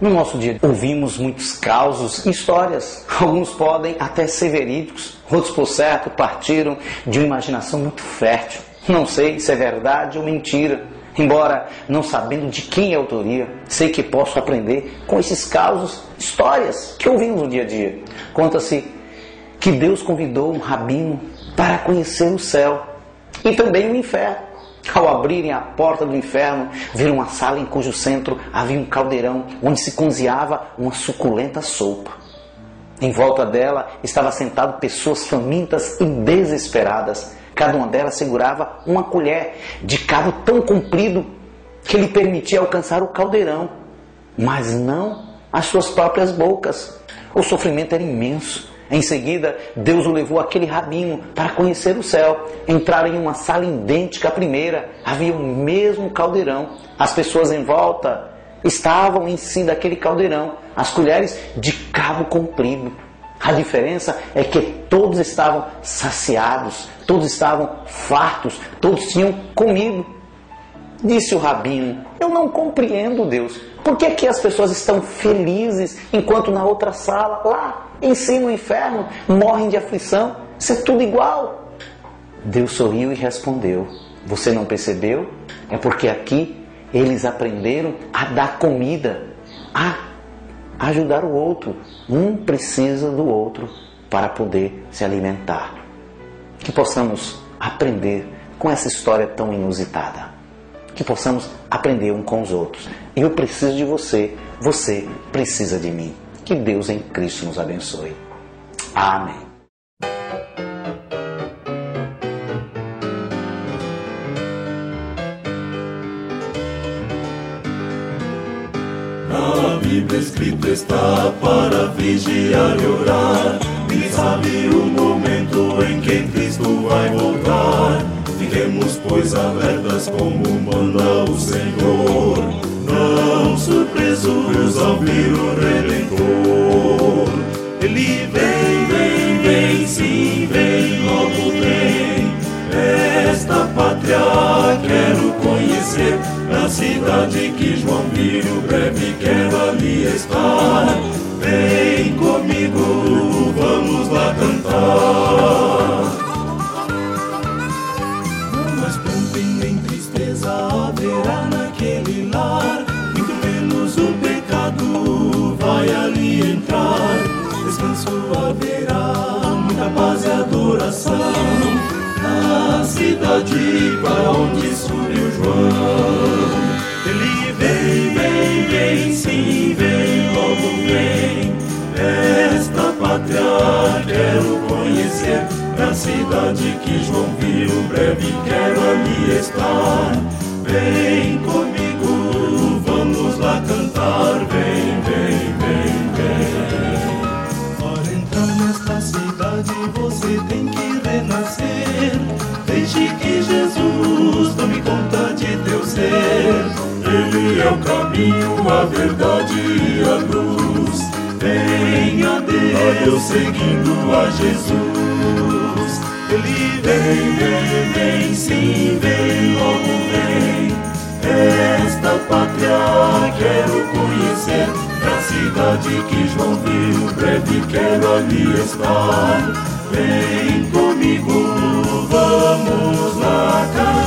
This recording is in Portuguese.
no nosso dia ouvimos muitos causos e histórias. Alguns podem até ser verídicos, outros, por certo, partiram de uma imaginação muito fértil. Não sei se é verdade ou mentira. Embora não sabendo de quem é a autoria, sei que posso aprender com esses causos, histórias que ouvimos no dia a dia. Conta-se que Deus convidou um rabino para conhecer o céu e também o inferno. Ao abrirem a porta do inferno, viram uma sala em cujo centro havia um caldeirão onde se cozinhava uma suculenta sopa. Em volta dela estavam sentadas pessoas famintas e desesperadas. Cada uma delas segurava uma colher de cabo tão comprido que lhe permitia alcançar o caldeirão, mas não as suas próprias bocas. O sofrimento era imenso em seguida, Deus o levou aquele rabino para conhecer o céu. Entraram em uma sala idêntica à primeira. Havia o mesmo caldeirão. As pessoas em volta estavam em si daquele caldeirão. As colheres de cabo comprido. A diferença é que todos estavam saciados, todos estavam fartos, todos tinham comido. Disse o rabino: Eu não compreendo, Deus. Por que, que as pessoas estão felizes enquanto na outra sala, lá, em si no inferno, morrem de aflição. Isso é tudo igual. Deus sorriu e respondeu: Você não percebeu? É porque aqui eles aprenderam a dar comida, a ajudar o outro. Um precisa do outro para poder se alimentar. Que possamos aprender com essa história tão inusitada. Que possamos aprender um com os outros. Eu preciso de você, você precisa de mim. Que Deus em Cristo nos abençoe. Amém. Na Bíblia escrito está para vigiar e orar. E sabe o momento em que Cristo vai voltar. Fiquemos, pois, alertas como manda o Senhor. Não surpresos ao vir o Redentor. Ele vem, vem, vem, sim, vem, logo vem. Esta pátria quero conhecer. Na cidade que João viu, breve quero ali estar. Vem cidade para onde subiu João. Ele vem, vem, vem, sim, vem, logo vem. Esta pátria quero conhecer. Na cidade que João viu, breve quero ali estar. Vem comigo, Ele é o caminho, a verdade e a luz. Venha Deus seguindo a Jesus. Ele vem, vem, vem, sim, vem, logo vem. Esta pátria quero conhecer, a cidade que João viu, breve quero ali estar. Vem comigo, vamos lá cantar.